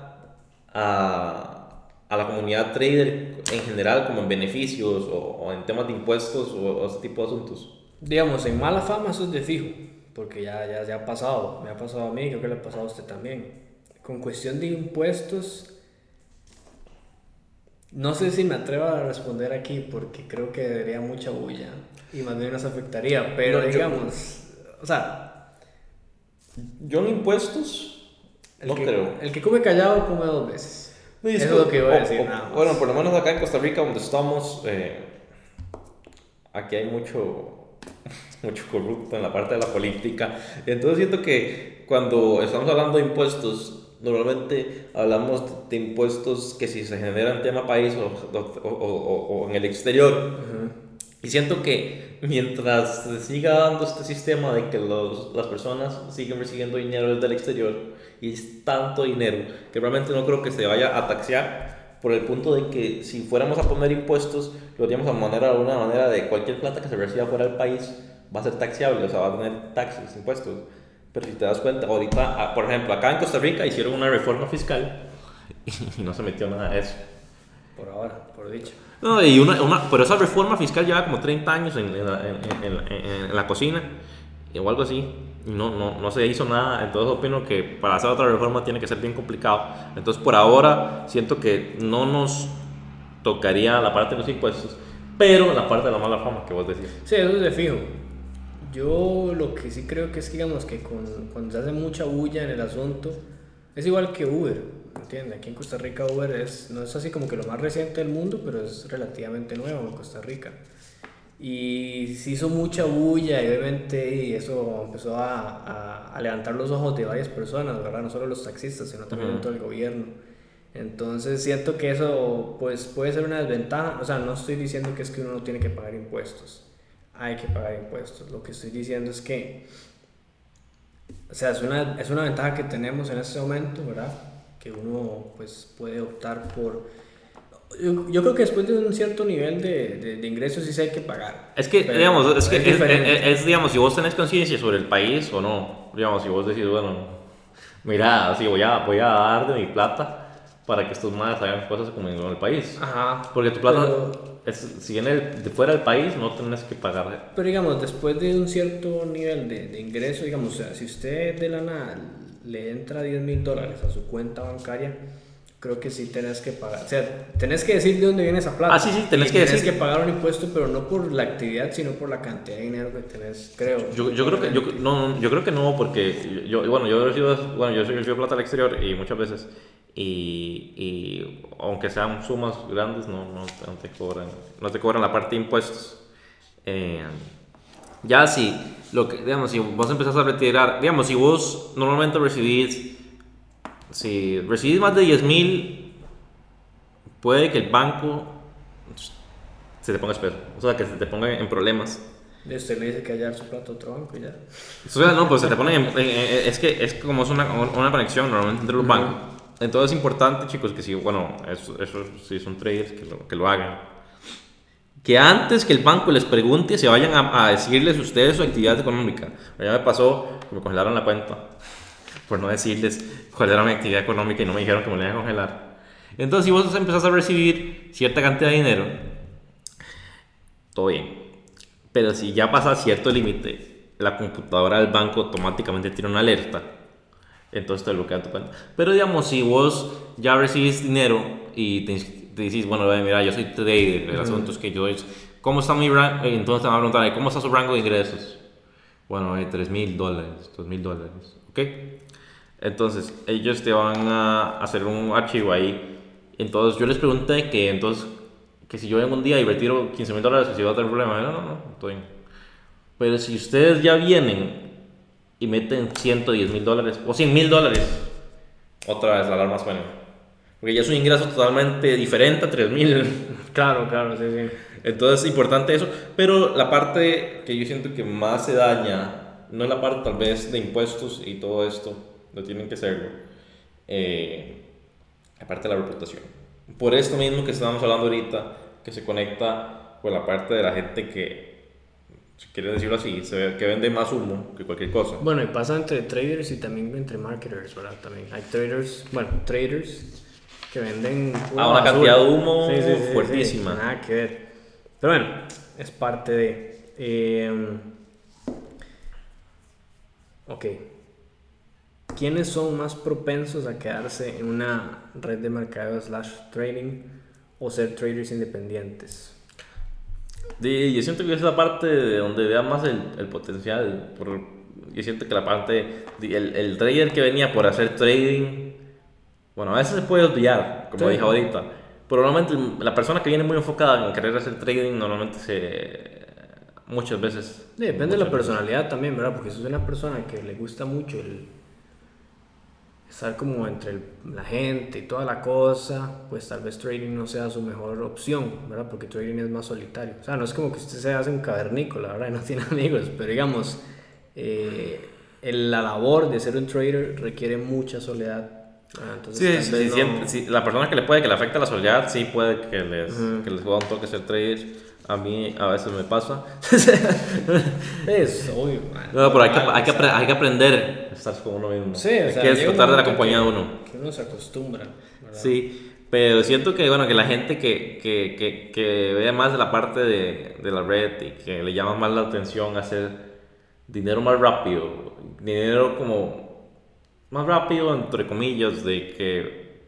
a, a la comunidad trader en general, como en beneficios o, en temas de impuestos o, ese tipo de asuntos? Digamos, en mala fama eso es de fijo, porque ya, ya, ya ha pasado, me ha pasado a mí, creo que le ha pasado a usted también. Con cuestión de impuestos, no sé si me atrevo a responder aquí porque creo que daría mucha bulla y más bien nos afectaría, pero digamos, o sea... Yo en impuestos el no que, creo. El que come callado come dos veces. Eso es lo que voy a decir. nada Bueno, por lo menos acá en Costa Rica, donde estamos, eh, aquí hay mucho, [LAUGHS] mucho corrupto en la parte de la política. Entonces siento que cuando estamos hablando de impuestos, normalmente hablamos de impuestos que si se generan en tema país o, o, o, en el exterior. Y siento que mientras se siga dando este sistema de que los, las personas siguen recibiendo dinero desde el exterior y es tanto dinero que realmente no creo que se vaya a taxear por el punto de que si fuéramos a poner impuestos lo haríamos a manera de manera de cualquier plata que se reciba fuera del país va a ser taxeable, o sea, va a tener taxes, impuestos. Pero si te das cuenta, ahorita, ah, por ejemplo, acá en Costa Rica hicieron una reforma fiscal [LAUGHS] y no se metió nada de eso. Por ahora, por dicho. No, y una, una, pero esa reforma fiscal lleva como 30 años en, en, la, en, en la, cocina o algo así. No, no, no, se hizo nada. Entonces opino que para hacer otra reforma tiene que ser bien complicado. Entonces por ahora siento que no nos tocaría la parte de los impuestos, pero la parte de la mala fama que vos decís. Sí, eso es de fijo. Yo lo que sí creo que es, digamos, que con, cuando se hace mucha bulla en el asunto, es igual que Uber entiende Aquí en Costa Rica Uber es, no es así como que lo más reciente del mundo, pero es relativamente nuevo en Costa Rica. Y se hizo mucha bulla y obviamente y eso empezó a, a, levantar los ojos de varias personas, ¿verdad? No solo los taxistas, sino también todo el gobierno. Entonces siento que eso pues puede ser una desventaja. O sea, no estoy diciendo que es que uno no tiene que pagar impuestos. Hay que pagar impuestos. Lo que estoy diciendo es que, o sea, es una, es una ventaja que tenemos en este momento, ¿verdad? Que uno pues puede optar por... Yo, creo que después de un cierto nivel de, de, ingresos sí se hay que pagar. Es que, digamos, es, que es, digamos, si vos tenés conciencia sobre el país o no, digamos, si vos decís, bueno, mira, así voy a, voy a dar de mi plata para que estos más hagan cosas como en el país. Ajá. Porque tu plata, es, si viene de fuera del país, no tenés que pagar. Pero digamos, después de un cierto nivel de, de ingreso, digamos, o sea, si usted de la nada le entra 10 mil dólares a su cuenta bancaria, creo que sí tenés que pagar. O sea, tenés que decir de dónde viene esa plata. Ah, sí, sí, tenés que tenés decir. que pagar un impuesto, pero no por la actividad, sino por la cantidad de dinero que tenés, creo. Yo, yo creo que yo, no, yo creo que no, porque yo, bueno, yo he recibido, bueno, yo he recibido plata al exterior y muchas veces. Y, y aunque sean sumas grandes, no, no, te cobran, no te cobran la parte de impuestos. Eh, ya si, lo que, digamos, si vos empezás a retirar, digamos, si vos normalmente recibís, si recibís más de 10 mil, puede que el banco se te ponga espeso, o sea, que se te ponga en problemas. Y usted le dice que hallar su plato a otro banco y ya. O sea, no, pues se te pone en, es que es como es una, una conexión normalmente entre los bancos. Entonces es importante, chicos, que si, bueno, eso, eso si son traders, que lo, que lo hagan que antes que el banco les pregunte se vayan a, decirles ustedes su actividad económica. Ya me pasó que me congelaron la cuenta por no decirles cuál era mi actividad económica y no me dijeron que me la iban a congelar. Entonces, si vos empezás a recibir cierta cantidad de dinero, todo bien. Pero si ya pasa cierto límite, la computadora del banco automáticamente tiene una alerta. Entonces te bloquea tu cuenta. Pero digamos, si vos ya recibís dinero y te dices, bueno, mira, yo soy trader, el asunto es que yo es, ¿cómo está mi rango? Entonces te van a preguntar, ¿cómo está su rango de ingresos? Bueno, hay 3 mil dólares, 2 mil dólares, ¿ok? Entonces, ellos te van a hacer un archivo ahí. Entonces, yo les pregunté que entonces, que si yo vengo un día y retiro 15 mil dólares, si va a tener problema. No, no, no, estoy bien. Pero si ustedes ya vienen y meten 110 mil dólares o 100 mil dólares, otra vez la alarma suena. Porque ya es un ingreso totalmente diferente a 3 mil. [LAUGHS] Claro, claro, sí, sí. Entonces es importante eso. Pero la parte que yo siento que más se daña, no es la parte tal vez de impuestos y todo esto, no tienen que serlo. Eh, aparte de la reputación. Por esto mismo que estábamos hablando ahorita, que se conecta con la parte de la gente que, si quieres decirlo así, se, que vende más humo que cualquier cosa. Bueno, y pasa entre traders y también entre marketers, ¿verdad? También hay traders, bueno, traders que venden a ah, una cantidad de humo fuertísima. nada que ver. Pero bueno, es parte de... Eh, ok. ¿Quiénes son más propensos a quedarse en una red de mercado slash trading o ser traders independientes? yo siento que es la parte de donde vea más el, el potencial. Por, yo siento que la parte, el, el, trader que venía por hacer trading, bueno, a veces se puede olvidar, como dije ahorita. Pero normalmente la persona que viene muy enfocada en querer hacer trading, normalmente se. Muchas veces. depende de la personalidad también, ¿verdad? Porque si es una persona que le gusta mucho el estar como entre la gente y toda la cosa, pues tal vez trading no sea su mejor opción, ¿verdad? Porque trading es más solitario. O sea, no es como que usted se hace un cavernícola, ¿verdad? Y no [LAUGHS] tiene amigos, pero digamos, eh, la labor de ser un trader requiere mucha soledad. Entonces, sí, sí, sí, la persona que le puede, que le afecte la soledad, sí puede que les, que les juegue un toque ser trader a mí a veces me pasa. [LAUGHS] es obvio. No, pero hay que, hay, que, hay que aprender a estar con uno mismo. Sí, o hay que disfrutar de la compañía de uno. Que uno se acostumbra. Sí, pero siento que, bueno, que la gente que, que, que, que vea más de la parte de, de, la red y que le llama más la atención a hacer dinero más rápido, dinero como más rápido, entre comillas, de que,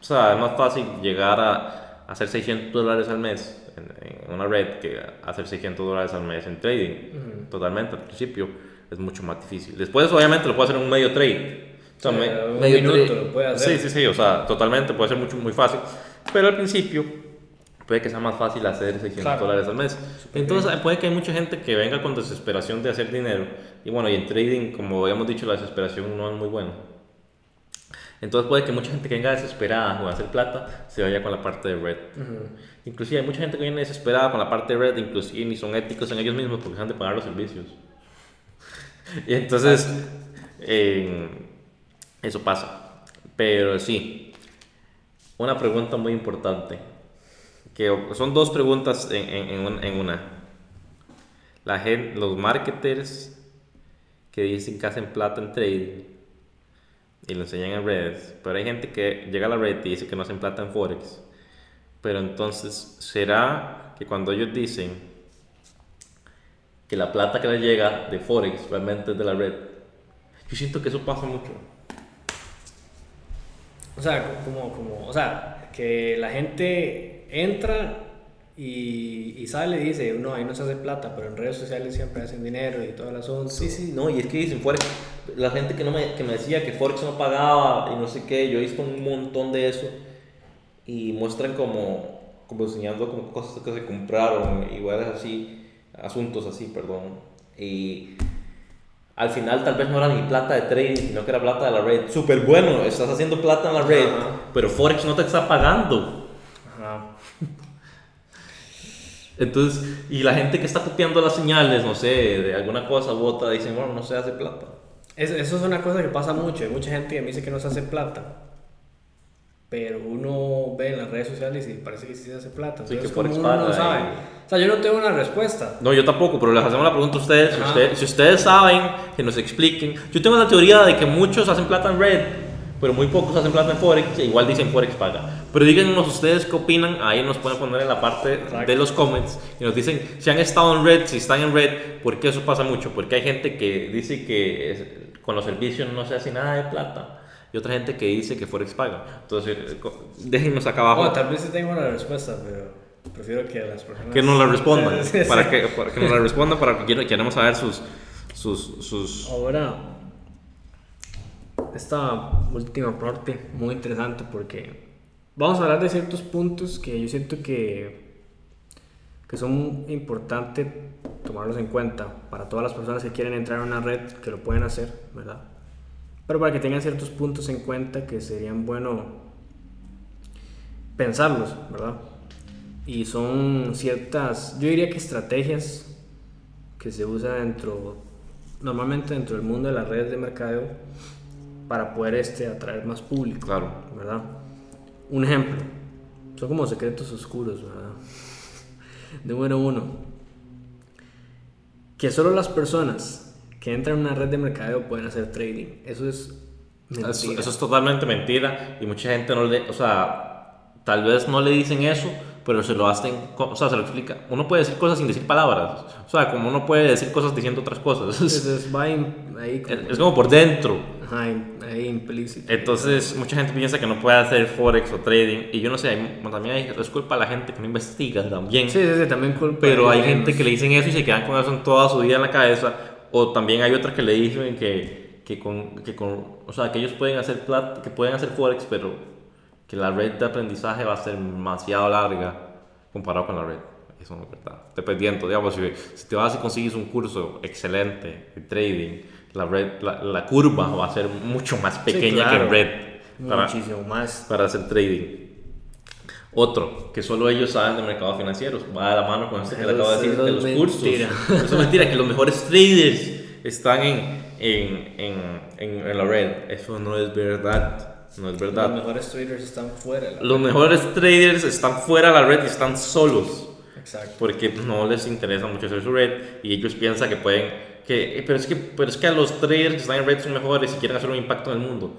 o sea, es más fácil llegar a hacer 600 dólares al mes en, una red que hacer 600 dólares al mes en trading. Totalmente, al principio es mucho más difícil. Después, obviamente, lo puede hacer en un medio trade. O sea, un medio minuto lo puede hacer. Sí, sí, sí, o sea, totalmente, puede ser mucho, muy fácil. Pero al principio puede que sea más fácil hacer 600 dólares al mes. Entonces, puede que hay mucha gente que venga con desesperación de hacer dinero. Y bueno, y en trading, como habíamos dicho, la desesperación no es muy buena. Entonces puede que mucha gente que venga desesperada a hacer plata se vaya con la parte de red. Inclusive hay mucha gente que viene desesperada con la parte de red, inclusive ni son éticos en ellos mismos porque han de pagar los servicios. [LAUGHS] y entonces, eso pasa. Pero sí, una pregunta muy importante, son dos preguntas en, en, en una. La gente, los marketers que dicen que hacen plata en trading y lo enseñan en redes, pero hay gente que llega a la red y dice que no hacen plata en Forex. Pero entonces, ¿será que cuando ellos dicen que la plata que les llega de Forex realmente es de la red? Yo siento que eso pasa mucho. O sea, como, como, o sea, que la gente entra y, y, sale y dice, no, ahí no se hace plata, pero en redes sociales siempre hacen dinero y todo el asunto. Sí, sí, no, y es que dicen Forex, la gente que, no me, que me decía que Forex no pagaba y no sé qué, yo he visto un montón de eso y muestran como, como enseñando como cosas que se compraron, iguales así, asuntos así, perdón. Y al final tal vez no era ni plata de trading, sino que era plata de la red. Súper bueno, estás haciendo plata en la red, pero Forex no te está pagando. Entonces, y la gente que está copiando las señales, no sé, de alguna cosa u otra, dicen, bueno, no se hace plata. Eso es una cosa que pasa mucho. Hay mucha gente que me dice que no se hace plata pero uno ve en las redes sociales y parece que sí se hace plata. Entonces, sí, que uno no sabe. O sea, yo no tengo una respuesta. No, yo tampoco, pero les hacemos la pregunta a ustedes. Si, ustedes. saben, que nos expliquen. Yo tengo la teoría de que muchos hacen plata en red, pero muy pocos hacen plata en Forex. E igual dicen Forex paga. Pero díganos ustedes qué opinan. Ahí nos pueden poner en la parte de los comments y nos dicen si han estado en red, si están en red, por qué eso pasa mucho. Porque hay gente que dice que con los servicios no se hace nada de plata y otra gente que dice que Forex paga. Entonces, eh, déjenos acá abajo. Oh, tal vez tengo una respuesta, pero prefiero que las personas... Que nos la respondan. [LAUGHS] Para, que, para que nos la respondan, para que queremos saber sus... sus, sus... Ahora, esta última parte muy interesante porque vamos a hablar de ciertos puntos que yo siento que, que son importantes tomarlos en cuenta para todas las personas que quieren entrar a una red que lo pueden hacer, ¿verdad? Pero para que tengan ciertos puntos en cuenta que serían bueno pensarlos, ¿verdad? Y son ciertas, yo diría que estrategias que se usan dentro, normalmente dentro del mundo de las redes de mercadeo para poder este, atraer más público. Claro. ¿Verdad? Un ejemplo, son como secretos oscuros, ¿verdad? [LAUGHS] Número uno, que solo las personas que entran en una red de mercadeo pueden hacer trading. Eso es mentira. Eso, eso es totalmente mentira y mucha gente no le, o sea, tal vez no le dicen eso pero se lo hacen, o sea, se lo explica. Uno puede decir cosas sin decir palabras, o sea, como uno puede decir cosas diciendo otras cosas. [LAUGHS] Es, ahí como, es como por dentro. Ajá, ahí implícito. Entonces, mucha gente piensa que no puede hacer forex o trading, y yo no sé, también hay, es culpa de la gente que no investiga también. Sí, sí, sí también culpa. Pero hay gente que le dicen eso y se quedan con eso en toda su vida en la cabeza, o también hay otras que le dicen que, que con, que con, o sea, que ellos pueden hacer plat, que pueden hacer forex, pero que la red de aprendizaje va a ser demasiado larga comparado con la red. Eso no es verdad. Dependiendo, digamos, si, si te vas y consigues un curso excelente de trading, la, red, la, curva va a ser mucho más pequeña que en red. Para, Muchísimo más. Para hacer trading. Otro, que solo ellos saben de mercados financieros, va de la mano con esto que le acabo de decir de los cursos. Eso es mentira, que los mejores [LAUGHS] traders están en, en, en, en la red. Eso no es verdad. No es verdad. Los mejores traders están fuera. Los mejores traders están fuera de la red y están solos. Exacto. Porque no les interesa mucho hacer su red y ellos piensan que pueden. Que, pero, es que, pero es que a los traders que están en red son mejores y quieren hacer un impacto en el mundo.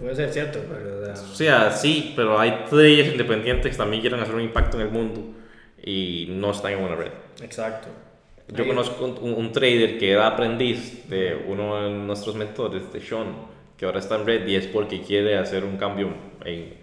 puede ser cierto, pero. O sea, sí, pero hay traders independientes que también quieren hacer un impacto en el mundo y no están en una red. Exacto. Yo conozco un, un, trader que era aprendiz de uno de nuestros mentores, de Sean que ahora está en red y es porque quiere hacer un cambio en,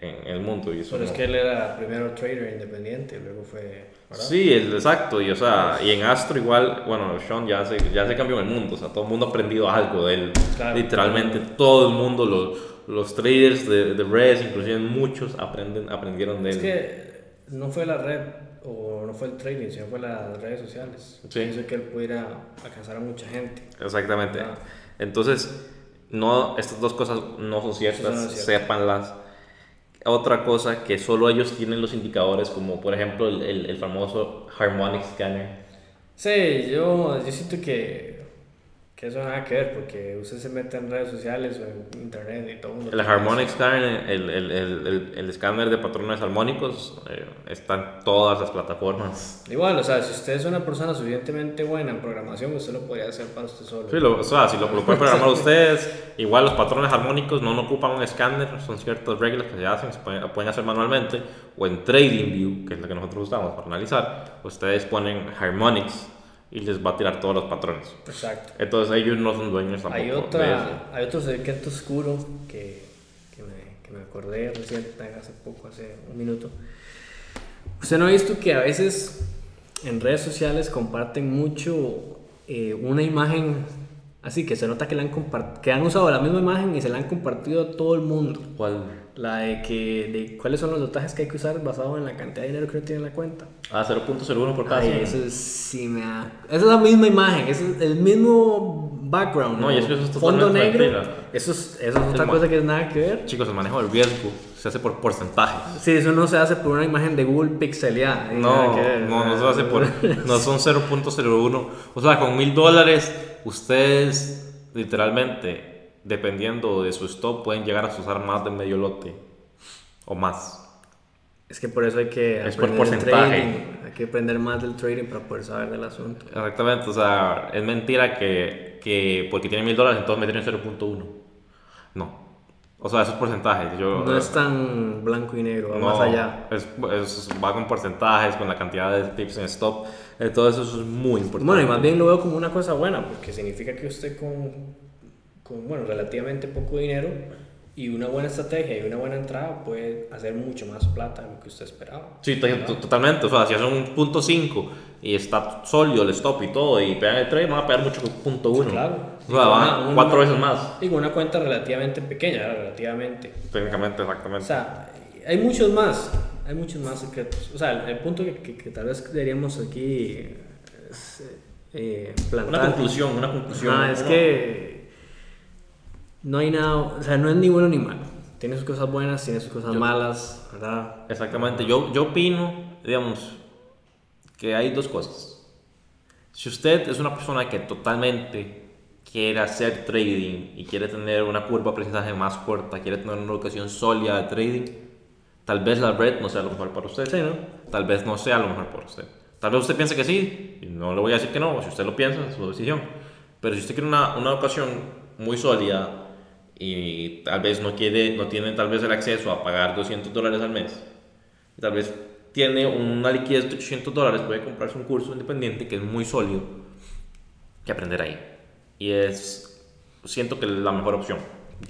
en el mundo. Y eso Pero es que él era primero trader independiente y luego fue... Sí, es, exacto. Y, o sea, y en Astro igual, bueno, Sean ya se, ya se cambió el mundo. O sea, todo el mundo ha aprendido algo de él. Literalmente todo el mundo, los, los traders de, de redes, inclusive muchos, aprenden, aprendieron de él. Es que no fue la red o no fue el trading, sino fue las redes sociales. Sí. Pienso que él pudiera alcanzar a mucha gente. Exactamente. Entonces no, estas dos cosas no son ciertas, no sépanlas. Otra cosa que solo ellos tienen los indicadores, como por ejemplo el, el, el famoso Harmonic Scanner. Sí, yo, yo siento que que eso nada que ver, porque usted se mete en redes sociales o en internet y todo. El Harmonic Scanner, el, el, el, el, escáner de patrones armónicos, eh, está en todas las plataformas. Igual, o sea, si usted es una persona suficientemente buena en programación, usted lo podría hacer para usted solo. Sí, lo, o sea, si lo, lo pueden programar ustedes, igual los patrones armónicos no, no ocupan un escáner, son ciertas reglas que se hacen, se pueden, pueden hacer manualmente, o en TradingView, que es la que nosotros usamos para analizar, ustedes ponen Harmonics y les va a tirar todos los patrones. Exacto. Entonces ellos no son dueños tampoco. Hay, otra, hay otro secreto oscuro que, que, me, que me acordé recién, hace poco, hace un minuto. ¿Usted no ha visto que a veces en redes sociales comparten mucho eh, una imagen así que se nota que, la han que han usado la misma imagen y se la han compartido a todo el mundo? ¿Cuál? La de que de cuáles son los dotajes que hay que usar basado en la cantidad de dinero que uno tiene en la cuenta. Ah, 0.01 por cada Ay, eso es, sí me da... Esa es la misma imagen, es el mismo background. No, y eso es Fondo negro. Eso es, eso es otra cosa que es nada que ver. Chicos, el manejo del riesgo se hace por porcentaje. Sí, eso no se hace por una imagen de Google pixeleada. No, no, no se hace por... no son 0.01. O sea, con mil dólares, ustedes literalmente dependiendo de su stop, pueden llegar a usar más de medio lote o más. Es que por eso hay que es por porcentaje. Hay que aprender más del trading para poder saber del asunto. Exactamente, o sea, es mentira que, que porque tiene mil dólares entonces me tienen 0.1. No. O sea, esos porcentajes. Yo, no es tan blanco y negro, va más allá. Es, va con porcentajes, con la cantidad de tips en stop. Todo eso es muy importante. Bueno, y más bien lo veo como una cosa buena, porque significa que usted con con bueno, relativamente poco dinero y una buena estrategia y una buena entrada puede hacer mucho más plata de lo que usted esperaba. Sí, totalmente. O sea, si hace un punto 5 y está sólido el stop y todo, y pegan el trade, van a pegar mucho punto uno. Claro. O sea, van cuatro veces más. Digo, una cuenta relativamente pequeña, relativamente. Técnicamente, exactamente. O sea, hay muchos más, hay muchos más secretos. O sea, el, punto que, que, tal vez deberíamos aquí eh, plantar. Una conclusión, una conclusión. Ah, es que no hay nada, o sea, no es ni bueno ni malo. Tiene sus cosas buenas, tiene sus cosas malas, ¿verdad? Exactamente. Yo, yo opino, digamos, que hay dos cosas. Si usted es una persona que totalmente quiere hacer trading y quiere tener una curva de aprendizaje más corta, quiere tener una educación sólida de trading, tal vez la red no sea lo mejor para usted. Sí, ¿no? Tal vez no sea lo mejor para usted. Tal vez usted piense que sí, y no le voy a decir que no, si usted lo piensa, es su decisión. Pero si usted quiere una, una educación muy sólida y tal vez no, quiere, no tiene tal vez el acceso a pagar 200 dólares al mes, tal vez tiene una liquidez de 800 dólares, puede comprarse un curso independiente que es muy sólido que aprender ahí. Y es, siento que es la mejor opción.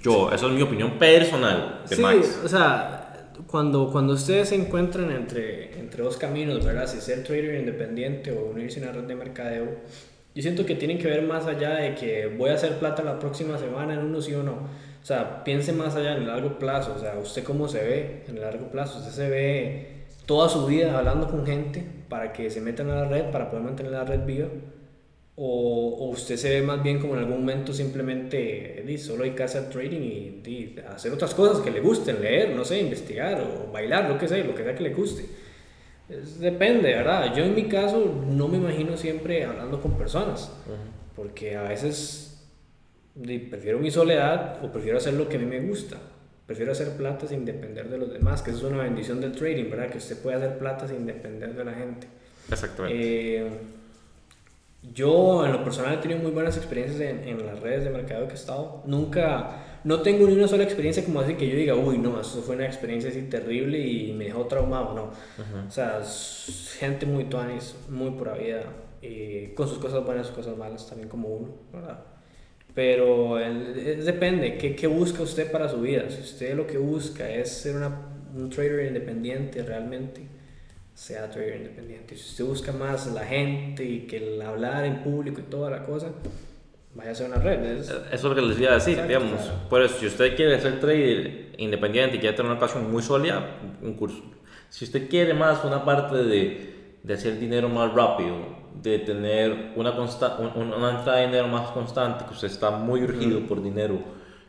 Yo, esa es mi opinión personal de sí, o sea, cuando, cuando ustedes se encuentran entre, entre dos caminos, ¿verdad? Si ser trader independiente o unirse a una red de mercadeo, yo siento que tienen que ver más allá de que voy a hacer plata la próxima semana en uno sí o no. O sea, piense más allá en el largo plazo. O sea, usted cómo se ve en el largo plazo. Usted se ve toda su vida hablando con gente para que se metan a la red, para poder mantener la red viva? ¿O, usted se ve más bien como en algún momento simplemente di, solo que hacer trading y hacer otras cosas que le gusten, leer, no sé, investigar o bailar, lo que sea, lo que sea que le guste? Depende, ¿verdad? Yo en mi caso no me imagino siempre hablando con personas, porque a veces prefiero mi soledad o prefiero hacer lo que a mí me gusta. Prefiero hacer plata sin depender de los demás, que eso es una bendición del trading, ¿verdad? Que usted puede hacer plata sin depender de la gente. Exactamente. Eh, yo en lo personal he tenido muy buenas experiencias en, en, las redes de mercado que he estado. Nunca, no tengo ni una sola experiencia como así que yo diga, uy, no, eso fue una experiencia así terrible y me dejó traumado, no. O sea, gente muy tuanis, muy pura vida, y con sus cosas buenas, sus cosas malas, también como uno, ¿verdad? Pero depende, ¿qué, ¿qué, busca usted para su vida? Si usted lo que busca es ser una, un trader independiente realmente, sea trader independiente. Si usted busca más la gente y que el hablar en público y toda la cosa, vaya a ser una red. Eso es lo que les iba a decir, digamos. Por eso, si usted quiere ser trader independiente y quiere tener una ocasión muy sólida, un curso. Si usted quiere más una parte de, de hacer dinero más rápido, de tener una, una entrada de dinero más constante, que usted está muy urgido por dinero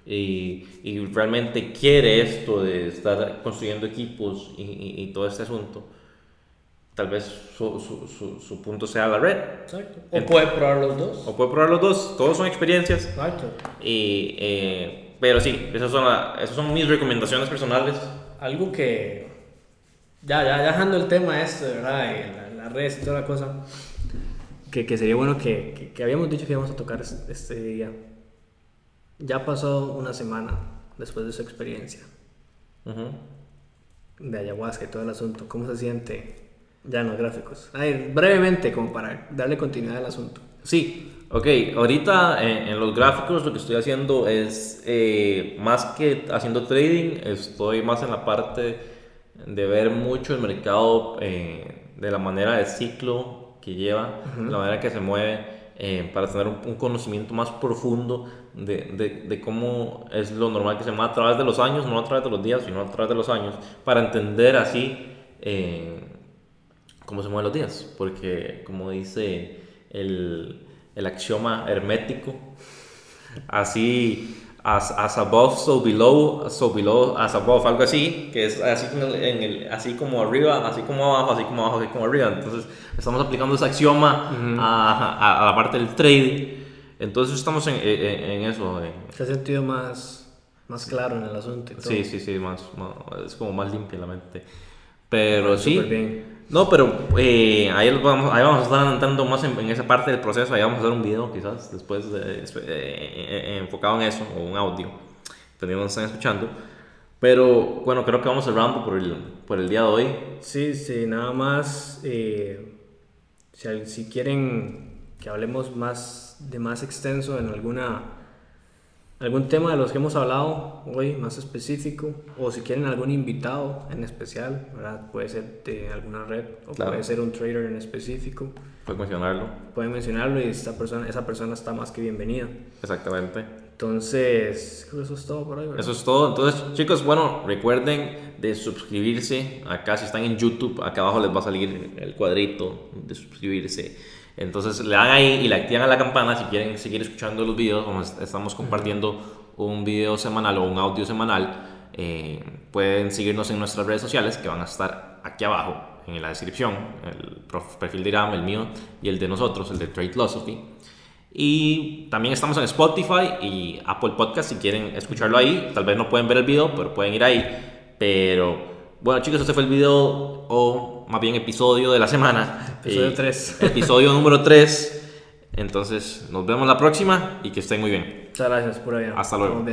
y, y, realmente quiere esto de estar construyendo equipos y, y, todo este asunto, tal vez su, su, su, punto sea la red. Exacto. O puede probar los dos. O puede probar los dos, todos son experiencias. Exacto. Y, eh, pero sí, esas son, esas son mis recomendaciones personales. Algo que, ya, ya dejando el tema este, ¿verdad? La, la red y toda la cosa que, que sería bueno que, que, habíamos dicho que íbamos a tocar este día. Ya pasó una semana después de su experiencia de ayahuasca y todo el asunto. ¿Cómo se siente ya en los gráficos? Ay, brevemente, como para darle continuidad al asunto. Sí, ok. Ahorita en, los gráficos lo que estoy haciendo es, eh, más que haciendo trading, estoy más en la parte de ver mucho el mercado eh, de la manera de ciclo que lleva, la manera que se mueve, eh, para tener un, conocimiento más profundo de, de, de, cómo es lo normal que se mueve a través de los años, no a través de los días, sino a través de los años, para entender así eh, cómo se mueven los días. Porque, como dice el, el axioma hermético, así as, as above, so below, so below, as above, algo así, que es así, en el, así como arriba, así como abajo, así como abajo, así como arriba. Entonces, estamos aplicando ese axioma a, a, la parte del trading. Entonces, estamos en, en, eso. Se ha sentido más, más claro en el asunto. Sí, sí, sí, más, es como más limpia la mente. Pero sí. Bien. No, pero eh, ahí, vamos, ahí vamos a estar entrando más en, esa parte del proceso. Ahí vamos a hacer un video quizás después eh, eh, enfocado en eso, o un audio, dependiendo de están escuchando. Pero bueno, creo que vamos cerrando por el, por el día de hoy. Sí, sí, nada más. si, si quieren que hablemos más de más extenso en alguna algún tema de los que hemos hablado hoy más específico o si quieren algún invitado en especial, ¿verdad? Puede ser de alguna red o puede ser un trader en específico. Pueden mencionarlo. Pueden mencionarlo y esta persona, esa persona está más que bienvenida. Exactamente. Entonces, eso es todo por hoy. Eso es todo. Entonces, chicos, bueno, recuerden de suscribirse. Acá, si están en YouTube, acá abajo les va a salir el cuadrito de suscribirse entonces le dan ahí y le activan a la campana si quieren seguir escuchando los videos, como estamos compartiendo un video semanal o un audio semanal. Eh, pueden seguirnos en nuestras redes sociales que van a estar aquí abajo en la descripción, el perfil de Iram, el mío y el de nosotros, el de Trade Philosophy. Y también estamos en Spotify y Apple Podcast si quieren escucharlo ahí. Tal vez no pueden ver el video, pero pueden ir ahí. Pero bueno chicos, este fue el video o más bien episodio de la semana. Episodio 3. [LAUGHS] Episodio número 3. Entonces, nos vemos la próxima y que estén muy bien. Muchas gracias por allá. Hasta luego.